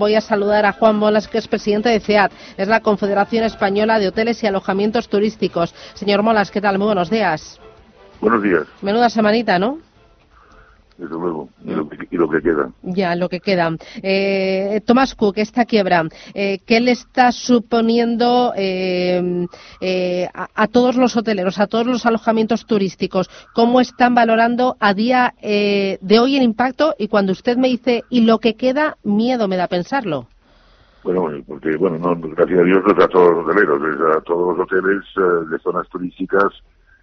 Voy a saludar a Juan Molas, que es presidente de CEAT, es la Confederación Española de Hoteles y Alojamientos Turísticos. Señor Molas, ¿qué tal? Muy buenos días. Buenos días. Menuda semanita, ¿no? Desde luego, y lo que, y lo que queda. Ya, lo que queda. Eh, Tomás Cook, esta quiebra, eh, ¿qué le está suponiendo eh, eh, a, a todos los hoteleros, a todos los alojamientos turísticos? ¿Cómo están valorando a día eh, de hoy el impacto? Y cuando usted me dice, ¿y lo que queda? Miedo me da pensarlo. Bueno, porque, bueno, no, gracias a Dios no es a todos los hoteleros, es a todos los hoteles eh, de zonas turísticas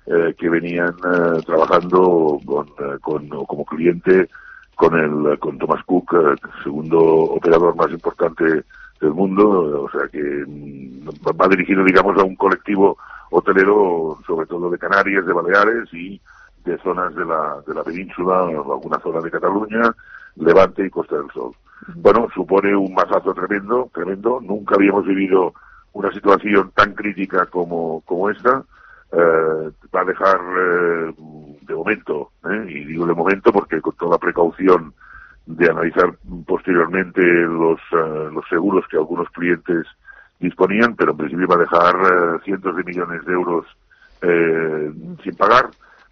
eh, que venían eh, trabajando con, eh, con, como cliente con el con Thomas Cook, eh, segundo operador más importante del mundo, o sea que mm, va dirigido, digamos, a un colectivo hotelero, sobre todo de Canarias, de Baleares y de zonas de la, de la península, alguna zona de Cataluña, Levante y Costa del Sol. Bueno, supone un masazo tremendo, tremendo. Nunca habíamos vivido una situación tan crítica como, como esta. Eh, va a dejar eh, de momento, ¿eh? y digo de momento porque con toda precaución de analizar posteriormente los, eh, los seguros que algunos clientes disponían, pero en principio va a dejar eh, cientos de millones de euros eh, sin pagar,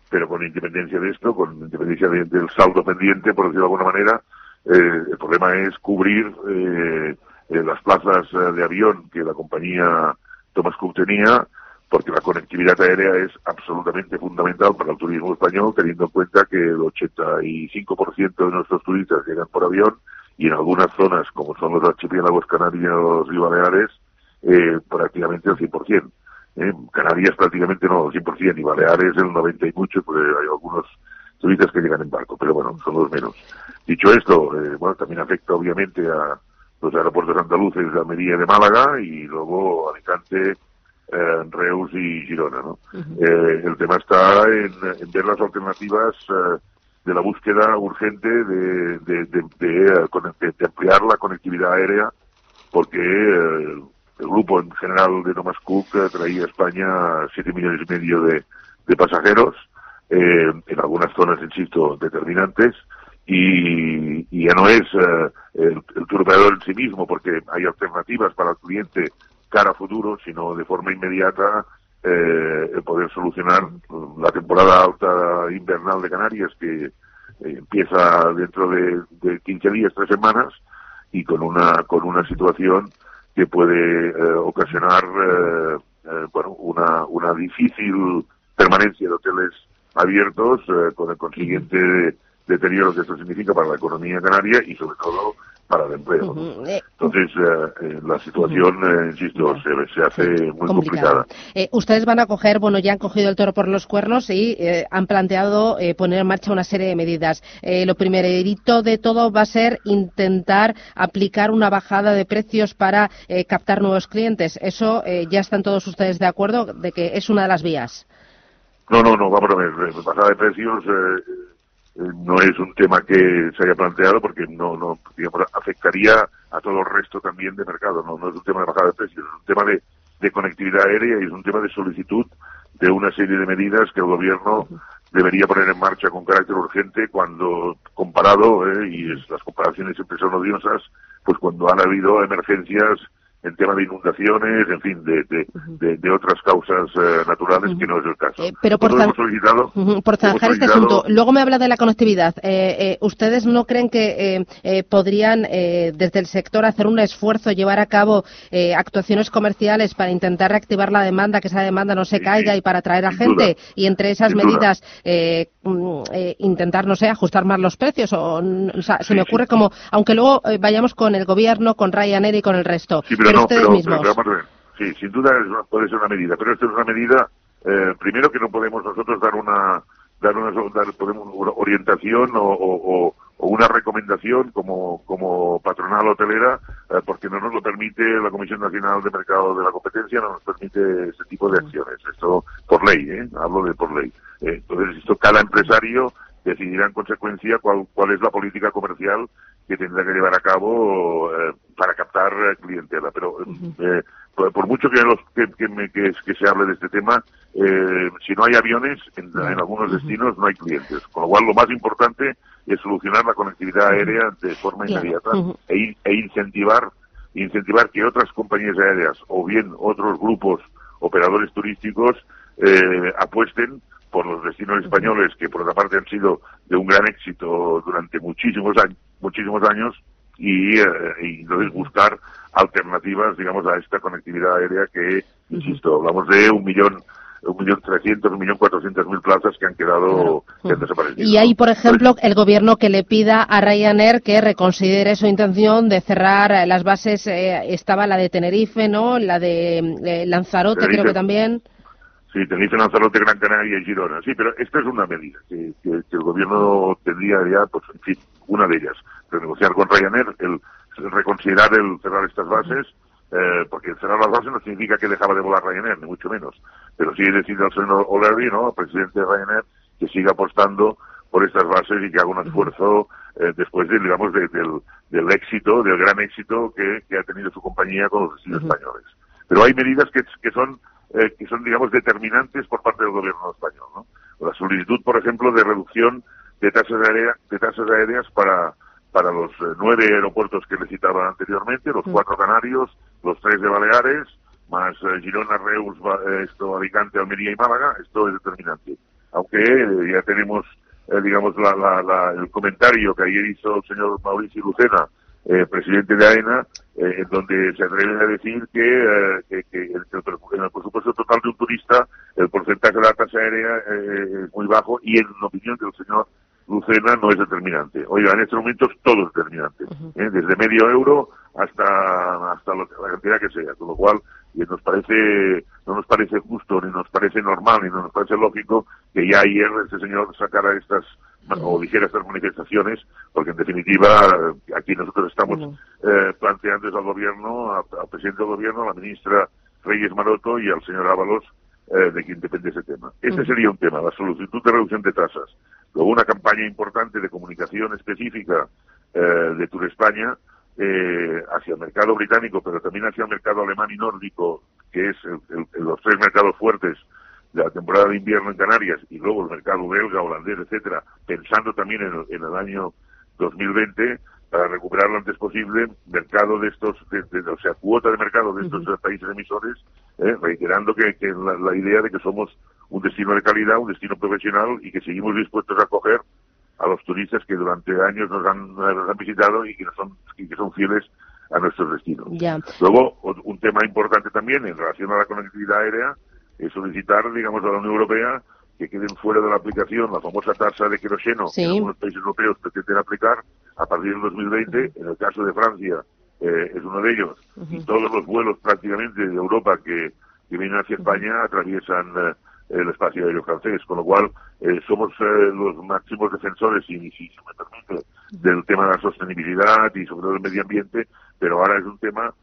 pero con independencia de esto, con independencia de- del saldo pendiente, por decirlo de alguna manera, eh, el problema es cubrir eh, las plazas de avión que la compañía Thomas Cook tenía, porque la conectividad aérea es absolutamente fundamental para el turismo español, teniendo en cuenta que el 85% de nuestros turistas llegan por avión y en algunas zonas, como son los archipiélagos canarios y baleares, eh, prácticamente al 100%. ¿eh? Canarias prácticamente no al 100% y Baleares el 90 y mucho, porque hay algunos turistas que llegan en barco, pero bueno, son los menos. Dicho esto, eh, bueno, también afecta obviamente a los aeropuertos andaluces de Almería y de Málaga y luego Alicante, eh, Reus y Girona, ¿no? Eh, el tema está en, en ver las alternativas eh, de la búsqueda urgente de, de, ampliar la conectividad aérea porque eh, el grupo en general de Thomas Cook eh, traía a España 7 millones y medio de, de pasajeros, en algunas zonas, insisto, determinantes, y, y ya no es el, el tour operador en sí mismo, porque hay alternativas para el cliente cara a futuro, sino de forma inmediata eh, poder solucionar la temporada alta invernal de Canarias, que eh, empieza dentro de, de 15 días, tres semanas, y con una con una situación que puede eh, ocasionar eh, eh, bueno una una difícil permanencia de hoteles abiertos con el consiguiente deterioro que esto significa para la economía canaria y sobre todo para el empleo. ¿no? Ujú, eh, Entonces eh, eh, la situación, eh, insisto, se, se hace muy complicada. Eh, ustedes van a coger, bueno, ya han cogido el toro por los cuernos y eh, han planteado eh, poner en marcha una serie de medidas. Eh, lo primerito de todo va a ser intentar aplicar una bajada de precios para eh, captar nuevos clientes. Eso eh, ya están todos ustedes de acuerdo de que es una de las vías. No, no, no, vamos a ver, eh, bajada de precios eh, eh, no es un tema que se haya planteado porque no, no, digamos, afectaría a todo el resto también de mercado, no, no es un tema de bajada de precios, es un tema de, de conectividad aérea y es un tema de solicitud de una serie de medidas que el gobierno debería poner en marcha con carácter urgente cuando comparado, eh, y es- las comparaciones siempre son odiosas, pues cuando han habido emergencias en tema de inundaciones, en fin, de, de, de, de otras causas eh, naturales que no es el caso. Eh, pero por hemos solicitado, Por zanjar este asunto. Luego me habla de la conectividad. Eh, eh, ¿Ustedes no creen que podrían, desde el sector, hacer un esfuerzo, llevar a cabo actuaciones comerciales para intentar reactivar la demanda, que esa demanda no se Sí, caiga sí, y para atraer a gente? duda. Y entre esas medidas, mm, intentar, no sé, ajustar más los precios. O, o sea, se Sí, me sí. ocurre como, aunque luego vayamos con el gobierno, con Ryanair y con el resto. Sí, pero, no, ustedes pero, mismos. pero. Sí, sin duda es puede ser una medida, pero esta es una medida, eh, primero que no podemos nosotros dar una, dar una, dar, podemos una orientación o, o- o- o una recomendación como, como patronal hotelera eh, porque no nos lo permite la Comisión Nacional de Mercado de la Competencia, no nos permite ese tipo de acciones. Esto por ley, ¿eh? hablo de por ley. Eh, entonces, esto cada empresario decidirá en consecuencia cuál, cuál es la política comercial que tendrá que llevar a cabo eh, para captar clientela. Pero eh, por, mucho que, los, que, que, se hable de este tema, eh, si no hay aviones, en, algunos destinos no hay clientes. Con lo cual, lo más importante es solucionar la conectividad aérea de forma inmediata e, e, incentivar incentivar que otras compañías aéreas o bien otros grupos operadores turísticos apuesten por los destinos españoles, que por otra parte han sido de un gran éxito durante muchísimos años, muchísimos años y, eh, entonces buscar alternativas, digamos, a esta conectividad aérea que, insisto, hablamos de un millón un millón trescientos, un millón cuatrocientos mil plazas que han quedado desaparecidas. Y hay, por ejemplo, el gobierno que le pida a Ryanair que reconsidere su intención de cerrar eh, las bases, eh, estaba la de Tenerife, ¿no? La de Lanzarote, creo que también. Sí, tenéis en Lanzarote, Gran Canaria y Girona. Sí, pero esta es una medida que, el gobierno tendría ya, pues, en fin, una de ellas. Renegociar con Ryanair, el, reconsiderar el cerrar estas bases, eh, porque cerrar las bases no significa que dejaba de volar Ryanair, ni mucho menos. Pero sí decir al señor O'Leary, ¿no?, presidente de Ryanair, que siga apostando por estas bases y que haga un esfuerzo eh, después de, digamos, del, del éxito, del gran éxito que, ha tenido su compañía con los destinos españoles. Pero hay medidas que, que son eh, que son, digamos, determinantes por parte del gobierno español. ¿no? La solicitud, por ejemplo, de reducción de tasas, aéreas, de tasas aéreas para, para los eh, nueve aeropuertos que le citaba anteriormente, los mm. cuatro canarios, los tres de Baleares, más eh, Girona, Reus, esto, Alicante, Almería y Málaga, esto es determinante. Aunque ya tenemos, digamos, la, la, el comentario que ayer hizo el señor Mauricio Lucena, presidente de AENA, eh, en donde se atreve a decir que, eh, que, en el presupuesto total de un turista el porcentaje de la tasa aérea eh, es muy bajo y en opinión del señor Lucena no es determinante. Oiga, en estos momentos todo es determinante, desde medio euro hasta hasta la cantidad que sea, con lo cual nos parece no nos parece justo ni nos parece normal ni nos parece lógico que ya ayer este señor sacara estas o dijera estas manifestaciones, porque en definitiva aquí nosotros estamos eh, planteando al gobierno, al, presidente del gobierno, a la ministra Reyes Maroto y al señor Ábalos, eh, de quien depende ese tema. Ese sería un tema, la solicitud de reducción de tasas. Luego una campaña importante de comunicación específica eh, de Tour España eh, hacia el mercado británico, pero también hacia el mercado alemán y nórdico, que es los tres mercados fuertes de la temporada de invierno en Canarias y luego el mercado belga, holandés, etcétera, pensando también en el, año 2020 para recuperar lo antes posible mercado de estos, o sea, cuota de mercado de estos países emisores, eh, reiterando que, la, idea de que somos un destino de calidad, un destino profesional y que seguimos dispuestos a acoger a los turistas que durante años nos han, han visitado y que, son, y que son fieles a nuestros destinos. Luego, un tema importante también en relación a la conectividad aérea es solicitar, digamos, a la Unión Europea que queden fuera de la aplicación la famosa tasa de queroseno que algunos países europeos pretenden aplicar a partir del 2020. En el caso de Francia eh, es uno de ellos. Y todos los vuelos prácticamente de Europa que, que vienen hacia España atraviesan eh, el espacio aéreo francés, con lo cual eh, somos los máximos defensores, si, si se me permite, del tema de la sostenibilidad y sobre todo el medio ambiente, pero ahora es un tema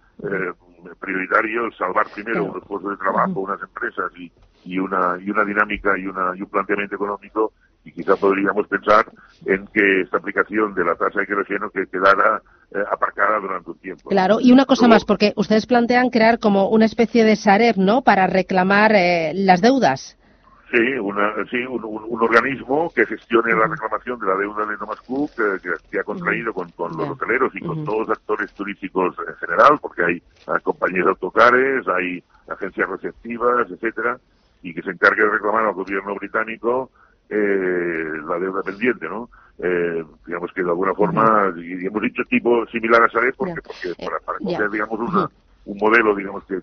prioritario el salvar primero unos puestos de trabajo, unas empresas y, y, una, y una dinámica y, una, y un planteamiento económico y quizá podríamos pensar en que esta aplicación de la tasa de queroseno que quedara eh, aparcada durante un tiempo. Claro, y una cosa más, porque ustedes plantean crear como una especie de Sareb, ¿no?, para reclamar eh, las deudas. Sí, una, sí un, organismo que gestione la reclamación de la deuda de Thomas Cook que, ha contraído con, los hoteleros y con todos los actores turísticos en general, porque hay, compañías de autocares, hay agencias receptivas, etcétera, y que se encargue de reclamar al gobierno británico eh, la deuda pendiente, ¿no? Eh, digamos que de alguna forma, y hemos dicho tipo similar a Sareb, porque, porque para, para digamos, una, un modelo, digamos, que,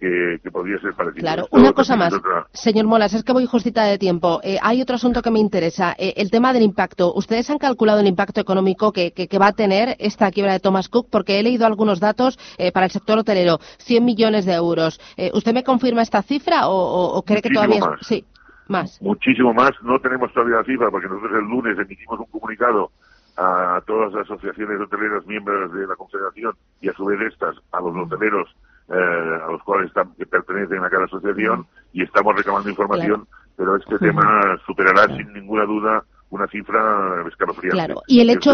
que, podría ser parecido. Claro, una cosa más, señor Molas, es que voy justita de tiempo. Eh, hay otro asunto que me interesa, eh, el tema del impacto. ¿Ustedes han calculado el impacto económico que, que, va a tener esta quiebra de Thomas Cook? Porque he leído algunos datos eh, para el sector hotelero, 100 millones de euros. ¿Usted me confirma esta cifra o, cree que todavía más. Sí, más. Muchísimo más. No tenemos todavía la cifra porque nosotros el lunes emitimos un comunicado a todas las asociaciones hoteleras miembros de la Confederación y a su vez estas a los hoteleros eh, a los cuales están, que pertenecen a cada asociación y estamos reclamando información, pero este tema superará sin ninguna duda una cifra escalofriante. Claro, y el hecho,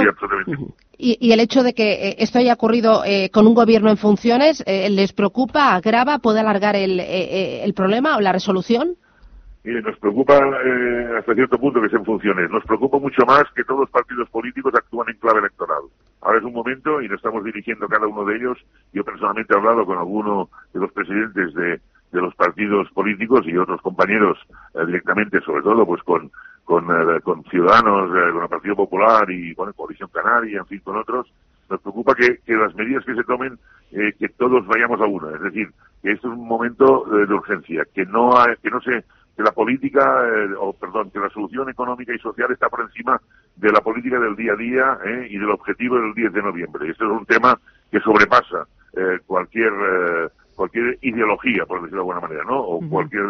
y, el hecho de que eh, esto haya ocurrido eh, con un gobierno en funciones, ¿les preocupa, agrava, puede alargar el, el problema o la resolución? Nos preocupa eh, hasta cierto punto que se en funciones. Nos preocupa mucho más que todos los partidos políticos actúan en clave electoral. Ahora es un momento y nos estamos dirigiendo cada uno de ellos. Yo personalmente he hablado con alguno de los presidentes de, los partidos políticos y otros compañeros eh, directamente, sobre todo pues con con, eh, Ciudadanos, con el Partido Popular y con Coalición Canaria, en fin, con otros. Nos preocupa que, las medidas que se tomen, que todos vayamos a una. Es decir, que esto es un momento de urgencia, que no, que no se que la política, eh, o perdón, que la solución económica y social está por encima de la política del día a día eh, y del objetivo del 10 de noviembre. Este es un tema que sobrepasa eh, cualquier cualquier ideología, por decirlo de alguna manera, ¿no? O cualquier